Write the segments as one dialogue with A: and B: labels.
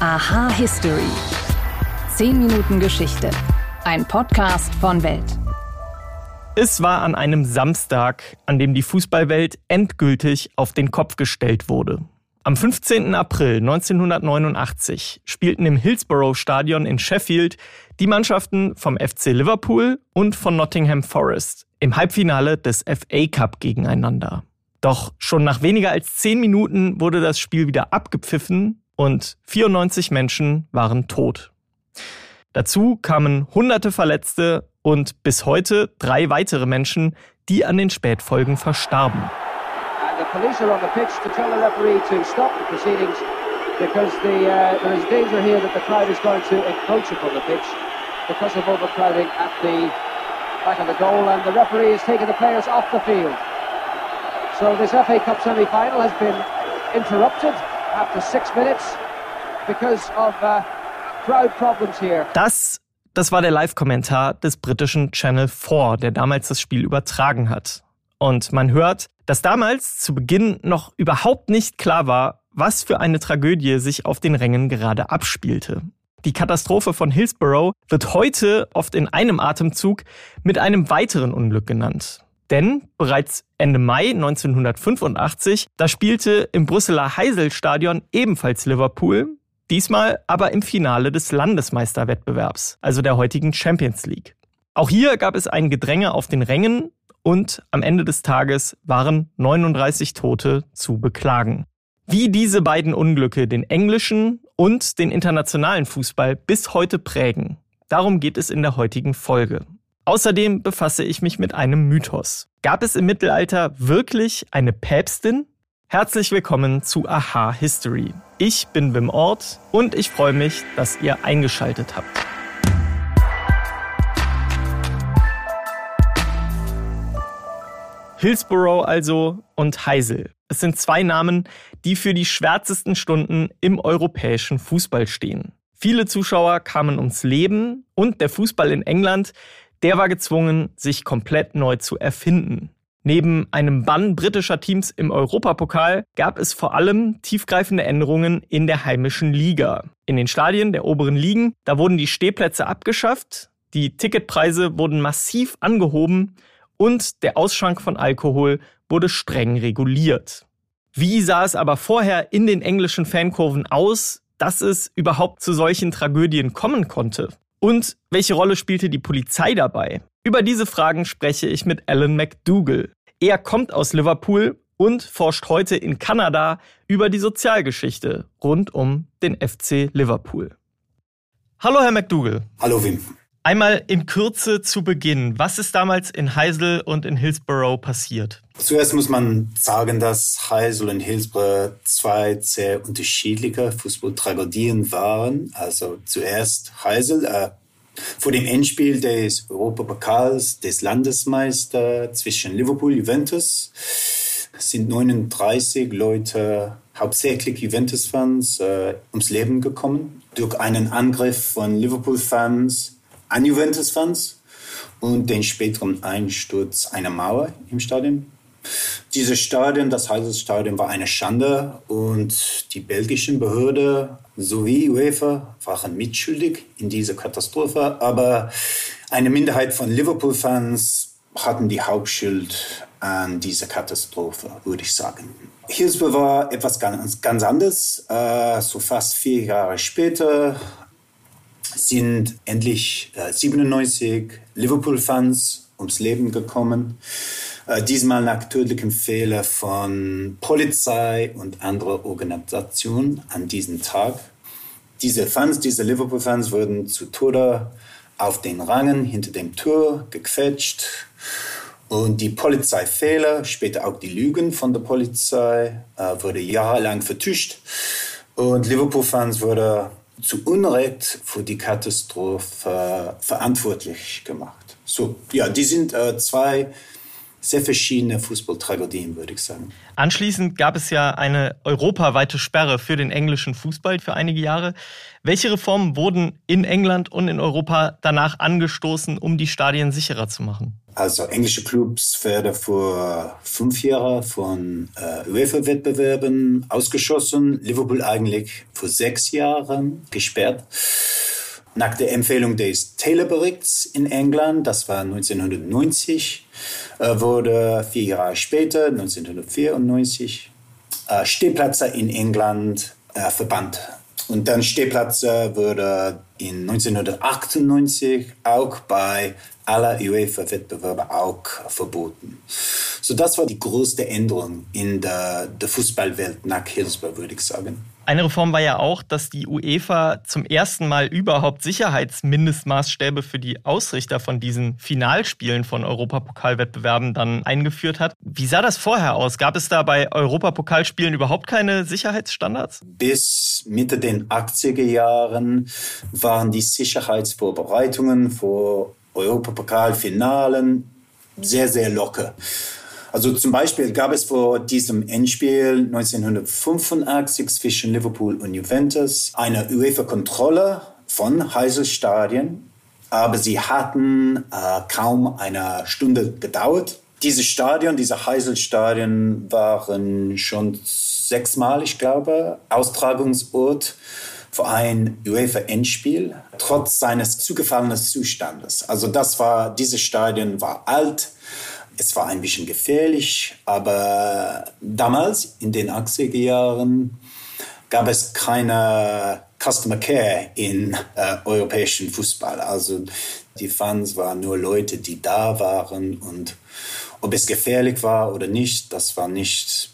A: Aha History. 10 Minuten Geschichte. Ein Podcast von Welt.
B: Es war an einem Samstag, an dem die Fußballwelt endgültig auf den Kopf gestellt wurde. Am 15. April 1989 spielten im Hillsborough Stadion in Sheffield die Mannschaften vom FC Liverpool und von Nottingham Forest im Halbfinale des FA Cup gegeneinander. Doch schon nach weniger als zehn Minuten wurde das Spiel wieder abgepfiffen und 94 Menschen waren tot. Dazu kamen hunderte Verletzte und bis heute drei weitere Menschen, die an den Spätfolgen verstarben. uh, back of the goal, and the referee is taking the players off the field. So this FA Cup semi-final has been interrupted after six minutes because of uh, crowd problems here. Das, das war der Live-Kommentar des britischen Channel 4, der damals das Spiel übertragen hat. Und man hört, dass damals zu Beginn noch überhaupt nicht klar war, was für eine Tragödie sich auf den Rängen gerade abspielte. Die Katastrophe von Hillsborough wird heute oft in einem Atemzug mit einem weiteren Unglück genannt. Denn bereits Ende Mai 1985, da spielte im Brüsseler Heiselstadion ebenfalls Liverpool, diesmal aber im Finale des Landesmeisterwettbewerbs, also der heutigen Champions League. Auch hier gab es ein Gedränge auf den Rängen und am Ende des Tages waren 39 Tote zu beklagen. Wie diese beiden Unglücke den englischen und den internationalen Fußball bis heute prägen, darum geht es in der heutigen Folge. Außerdem befasse ich mich mit einem Mythos. Gab es im Mittelalter wirklich eine Päpstin? Herzlich willkommen zu Aha History. Ich bin Wim Ort und ich freue mich, dass ihr eingeschaltet habt. Hillsborough also und Heisel. Es sind zwei Namen, die für die schwärzesten Stunden im europäischen Fußball stehen. Viele Zuschauer kamen ums Leben und der Fußball in England der war gezwungen, sich komplett neu zu erfinden. Neben einem Bann britischer Teams im Europapokal gab es vor allem tiefgreifende Änderungen in der heimischen Liga. In den Stadien der oberen Ligen, da wurden die Stehplätze abgeschafft, die Ticketpreise wurden massiv angehoben und der Ausschank von Alkohol wurde streng reguliert. Wie sah es aber vorher in den englischen Fankurven aus, dass es überhaupt zu solchen Tragödien kommen konnte? Und welche Rolle spielte die Polizei dabei? Über diese Fragen spreche ich mit Alan McDougall. Er kommt aus Liverpool und forscht heute in Kanada über die Sozialgeschichte rund um den FC Liverpool. Hallo, Herr McDougall.
C: Hallo, Wim.
B: Einmal in Kürze zu Beginn. Was ist damals in Heisel und in Hillsborough passiert?
C: Zuerst muss man sagen, dass Heisel und Hillsborough zwei sehr unterschiedliche Fußballtragödien waren. Also zuerst Heisel, äh, vor dem Endspiel des Europapokals des Landesmeister zwischen Liverpool und Juventus sind 39 Leute, hauptsächlich Juventus-Fans, äh, ums Leben gekommen durch einen Angriff von Liverpool-Fans an Juventus-Fans und den späteren Einsturz einer Mauer im Stadion. Dieses Stadion, das Heidelstadion, war eine Schande und die belgischen Behörden sowie UEFA waren mitschuldig in dieser Katastrophe. Aber eine Minderheit von Liverpool-Fans hatten die Hauptschuld an dieser Katastrophe, würde ich sagen. Hillsborough war etwas ganz, ganz anderes. Äh, so fast vier Jahre später sind endlich äh, 97 Liverpool-Fans ums Leben gekommen. Äh, diesmal nach tödlichem Fehler von Polizei und anderer Organisationen an diesem Tag. Diese Fans, diese Liverpool-Fans wurden zu Tode auf den Rangen hinter dem Tor gequetscht. Und die Polizeifehler, später auch die Lügen von der Polizei, äh, wurde jahrelang vertuscht. Und Liverpool-Fans wurden zu Unrecht für die Katastrophe verantwortlich gemacht. So, ja, die sind äh, zwei sehr verschiedene Fußballtragödien, würde ich sagen.
B: Anschließend gab es ja eine europaweite Sperre für den englischen Fußball für einige Jahre. Welche Reformen wurden in England und in Europa danach angestoßen, um die Stadien sicherer zu machen?
C: Also englische Clubs werden vor fünf Jahren von äh, UEFA-Wettbewerben ausgeschossen. Liverpool eigentlich vor sechs Jahren gesperrt. Nach der Empfehlung des Taylor-Berichts in England, das war 1990, äh, wurde vier Jahre später, 1994, äh, Stehplätze in England äh, verbannt. Und dann Stehplätze wurde in 1998 auch bei aller UEFA-Wettbewerbe auch verboten. So das war die größte Änderung in der, der Fußballwelt nach Hillsborough, würde ich sagen.
B: Eine Reform war ja auch, dass die UEFA zum ersten Mal überhaupt Sicherheitsmindestmaßstäbe für die Ausrichter von diesen Finalspielen von Europapokalwettbewerben dann eingeführt hat. Wie sah das vorher aus? Gab es da bei Europapokalspielen überhaupt keine Sicherheitsstandards?
C: Bis Mitte den 80er Jahren waren die Sicherheitsvorbereitungen vor Europapokalfinalen sehr, sehr locker. Also zum Beispiel gab es vor diesem Endspiel 1985 zwischen Liverpool und Juventus eine UEFA-Kontrolle von Heiselstadien, aber sie hatten äh, kaum eine Stunde gedauert. Diese Stadion, diese Heiselstadien waren schon sechsmal, ich glaube, Austragungsort für ein UEFA-Endspiel, trotz seines zugefallenen Zustandes. Also das war, dieses Stadion war alt, es war ein bisschen gefährlich, aber damals in den 80er Jahren gab es keine Customer Care in äh, europäischen Fußball. Also die Fans waren nur Leute, die da waren und ob es gefährlich war oder nicht, das war nicht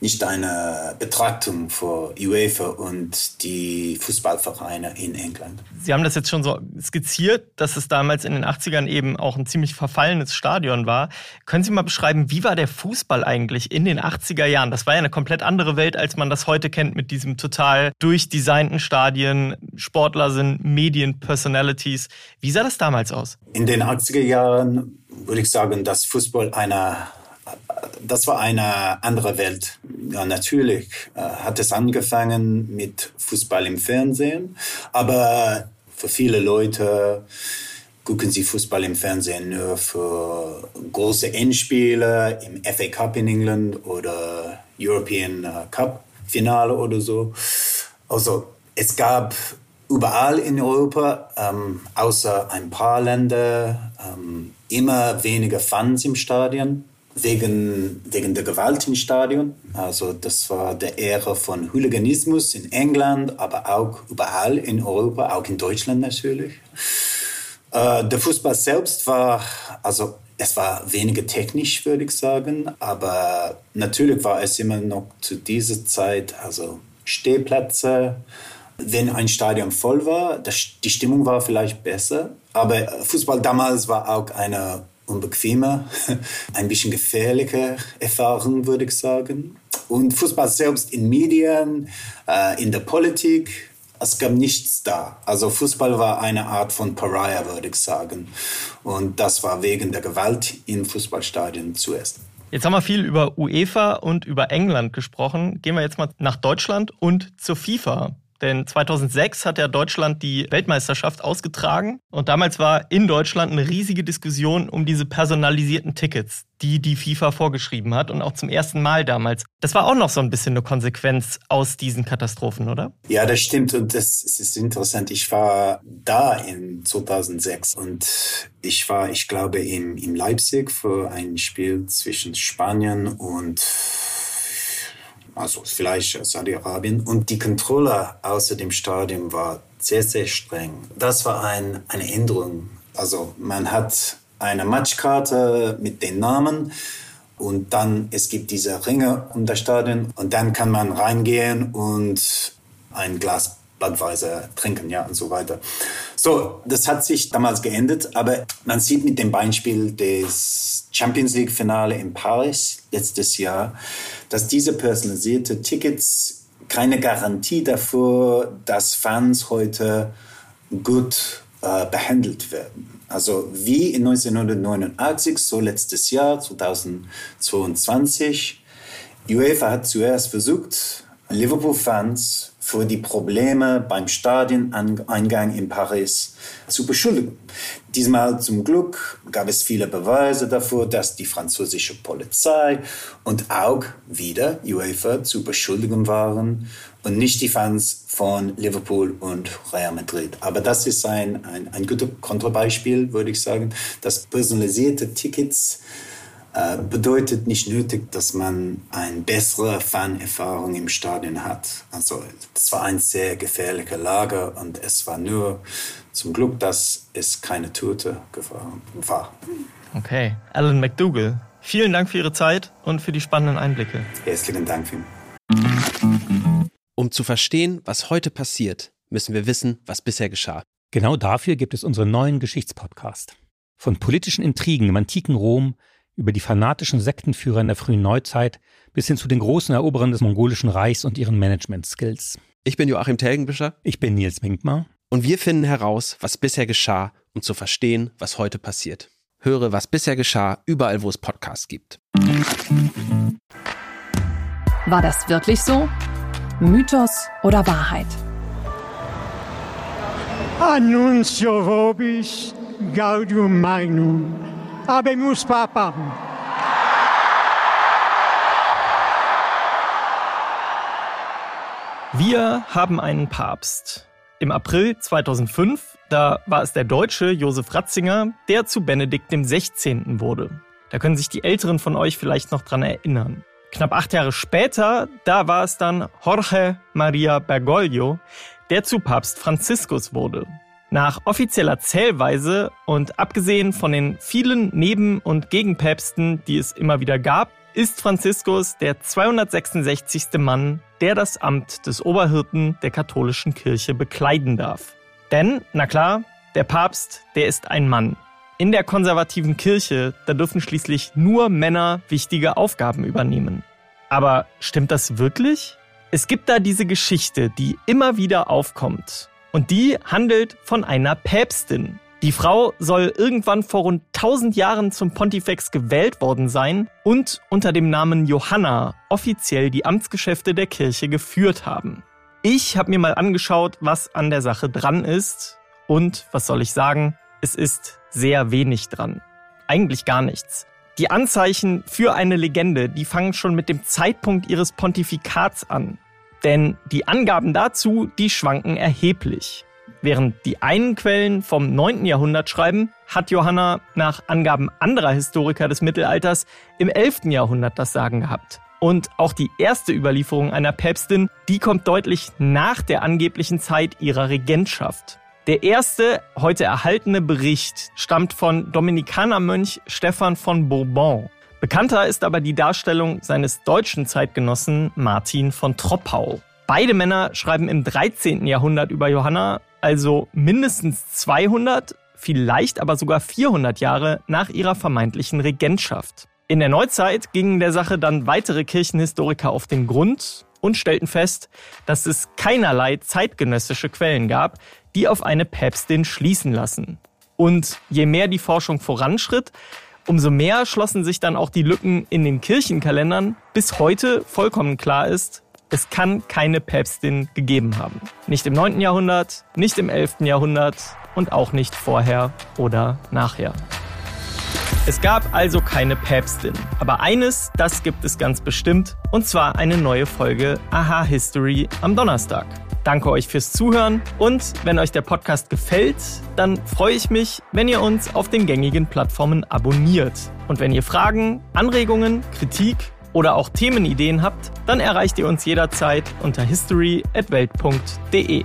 C: nicht eine Betrachtung für UEFA und die Fußballvereine in England.
B: Sie haben das jetzt schon so skizziert, dass es damals in den 80ern eben auch ein ziemlich verfallenes Stadion war. Können Sie mal beschreiben, wie war der Fußball eigentlich in den 80er Jahren? Das war ja eine komplett andere Welt, als man das heute kennt mit diesem total durchdesignten Stadien. Sportler sind Medienpersonalities. Wie sah das damals aus?
C: In den 80er Jahren würde ich sagen, dass Fußball einer das war eine andere Welt. Ja, natürlich äh, hat es angefangen mit Fußball im Fernsehen, aber für viele Leute gucken sie Fußball im Fernsehen nur für große Endspiele im FA Cup in England oder European äh, Cup Finale oder so. Also es gab überall in Europa, ähm, außer ein paar Länder, ähm, immer weniger Fans im Stadion wegen, wegen der Gewalt im Stadion. Also das war der Ära von Hooliganismus in England, aber auch überall in Europa, auch in Deutschland natürlich. Äh, der Fußball selbst war, also es war weniger technisch, würde ich sagen, aber natürlich war es immer noch zu dieser Zeit, also Stehplätze, wenn ein Stadion voll war, die Stimmung war vielleicht besser, aber Fußball damals war auch eine unbequeme, ein bisschen gefährliche Erfahrung, würde ich sagen. Und Fußball selbst in Medien, äh, in der Politik, es gab nichts da. Also Fußball war eine Art von Pariah, würde ich sagen. Und das war wegen der Gewalt in Fußballstadien zuerst.
B: Jetzt haben wir viel über UEFA und über England gesprochen. Gehen wir jetzt mal nach Deutschland und zur FIFA. Denn 2006 hat ja Deutschland die Weltmeisterschaft ausgetragen und damals war in Deutschland eine riesige Diskussion um diese personalisierten Tickets, die die FIFA vorgeschrieben hat und auch zum ersten Mal damals. Das war auch noch so ein bisschen eine Konsequenz aus diesen Katastrophen, oder?
C: Ja, das stimmt und das, das ist interessant. Ich war da in 2006 und ich war, ich glaube, in, in Leipzig für ein Spiel zwischen Spanien und also vielleicht Saudi-Arabien. Und die Kontrolle außer dem Stadion war sehr, sehr streng. Das war ein, eine Änderung. Also man hat eine Matchkarte mit den Namen und dann es gibt diese Ringe um das Stadion und dann kann man reingehen und ein Glas Budweiser trinken, ja, und so weiter. So, das hat sich damals geändert, aber man sieht mit dem Beispiel des Champions League Finale in Paris letztes Jahr, dass diese personalisierte Tickets keine Garantie dafür, dass Fans heute gut äh, behandelt werden. Also wie in 1989, so letztes Jahr, 2022. UEFA hat zuerst versucht, Liverpool-Fans für die Probleme beim Stadioneingang in Paris zu beschuldigen. Diesmal zum Glück gab es viele Beweise dafür, dass die französische Polizei und auch wieder UEFA zu beschuldigen waren und nicht die Fans von Liverpool und Real Madrid. Aber das ist ein, ein, ein gutes Kontrabeispiel, würde ich sagen, dass personalisierte Tickets äh, bedeutet nicht nötig, dass man eine bessere Fanerfahrung im Stadion hat. Also es war ein sehr gefährlicher Lager und es war nur zum Glück, dass es keine Tote war.
B: Okay, Alan McDougall, vielen Dank für Ihre Zeit und für die spannenden Einblicke.
C: Herzlichen Dank.
D: Um zu verstehen, was heute passiert, müssen wir wissen, was bisher geschah.
E: Genau dafür gibt es unseren neuen Geschichtspodcast. Von politischen Intrigen im antiken Rom über die fanatischen Sektenführer in der frühen Neuzeit bis hin zu den großen Eroberern des mongolischen Reichs und ihren Management-Skills.
D: Ich bin Joachim Telgenbischer.
E: Ich bin Nils Minkmar.
D: Und wir finden heraus, was bisher geschah, um zu verstehen, was heute passiert. Höre, was bisher geschah, überall, wo es Podcasts gibt.
A: War das wirklich so? Mythos oder Wahrheit?
F: Annuncio vobis gaudium magnum Habemus Papam.
B: Wir haben einen Papst. Im April 2005, da war es der Deutsche Josef Ratzinger, der zu Benedikt XVI. wurde. Da können sich die Älteren von euch vielleicht noch dran erinnern. Knapp acht Jahre später, da war es dann Jorge Maria Bergoglio, der zu Papst Franziskus wurde. Nach offizieller Zählweise und abgesehen von den vielen Neben- und Gegenpäpsten, die es immer wieder gab, ist Franziskus der 266. Mann, der das Amt des Oberhirten der katholischen Kirche bekleiden darf. Denn, na klar, der Papst, der ist ein Mann. In der konservativen Kirche, da dürfen schließlich nur Männer wichtige Aufgaben übernehmen. Aber stimmt das wirklich? Es gibt da diese Geschichte, die immer wieder aufkommt. Und die handelt von einer Päpstin. Die Frau soll irgendwann vor rund 1000 Jahren zum Pontifex gewählt worden sein und unter dem Namen Johanna offiziell die Amtsgeschäfte der Kirche geführt haben. Ich habe mir mal angeschaut, was an der Sache dran ist und was soll ich sagen, es ist sehr wenig dran. Eigentlich gar nichts. Die Anzeichen für eine Legende, die fangen schon mit dem Zeitpunkt ihres Pontifikats an. Denn die Angaben dazu, die schwanken erheblich. Während die einen Quellen vom 9. Jahrhundert schreiben, hat Johanna nach Angaben anderer Historiker des Mittelalters im 11. Jahrhundert das Sagen gehabt. Und auch die erste Überlieferung einer Päpstin, die kommt deutlich nach der angeblichen Zeit ihrer Regentschaft. Der erste heute erhaltene Bericht stammt von Dominikanermönch Stefan von Bourbon. Bekannter ist aber die Darstellung seines deutschen Zeitgenossen Martin von Troppau. Beide Männer schreiben im 13. Jahrhundert über Johanna, also mindestens 200, vielleicht aber sogar 400 Jahre nach ihrer vermeintlichen Regentschaft. In der Neuzeit gingen der Sache dann weitere Kirchenhistoriker auf den Grund und stellten fest, dass es keinerlei zeitgenössische Quellen gab, die auf eine Päpstin schließen lassen. Und je mehr die Forschung voranschritt, Umso mehr schlossen sich dann auch die Lücken in den Kirchenkalendern, bis heute vollkommen klar ist, es kann keine Päpstin gegeben haben. Nicht im 9. Jahrhundert, nicht im 11. Jahrhundert und auch nicht vorher oder nachher. Es gab also keine Päpstin. Aber eines, das gibt es ganz bestimmt, und zwar eine neue Folge Aha History am Donnerstag. Danke euch fürs Zuhören und wenn euch der Podcast gefällt, dann freue ich mich, wenn ihr uns auf den gängigen Plattformen abonniert. Und wenn ihr Fragen, Anregungen, Kritik oder auch Themenideen habt, dann erreicht ihr uns jederzeit unter history@welt.de.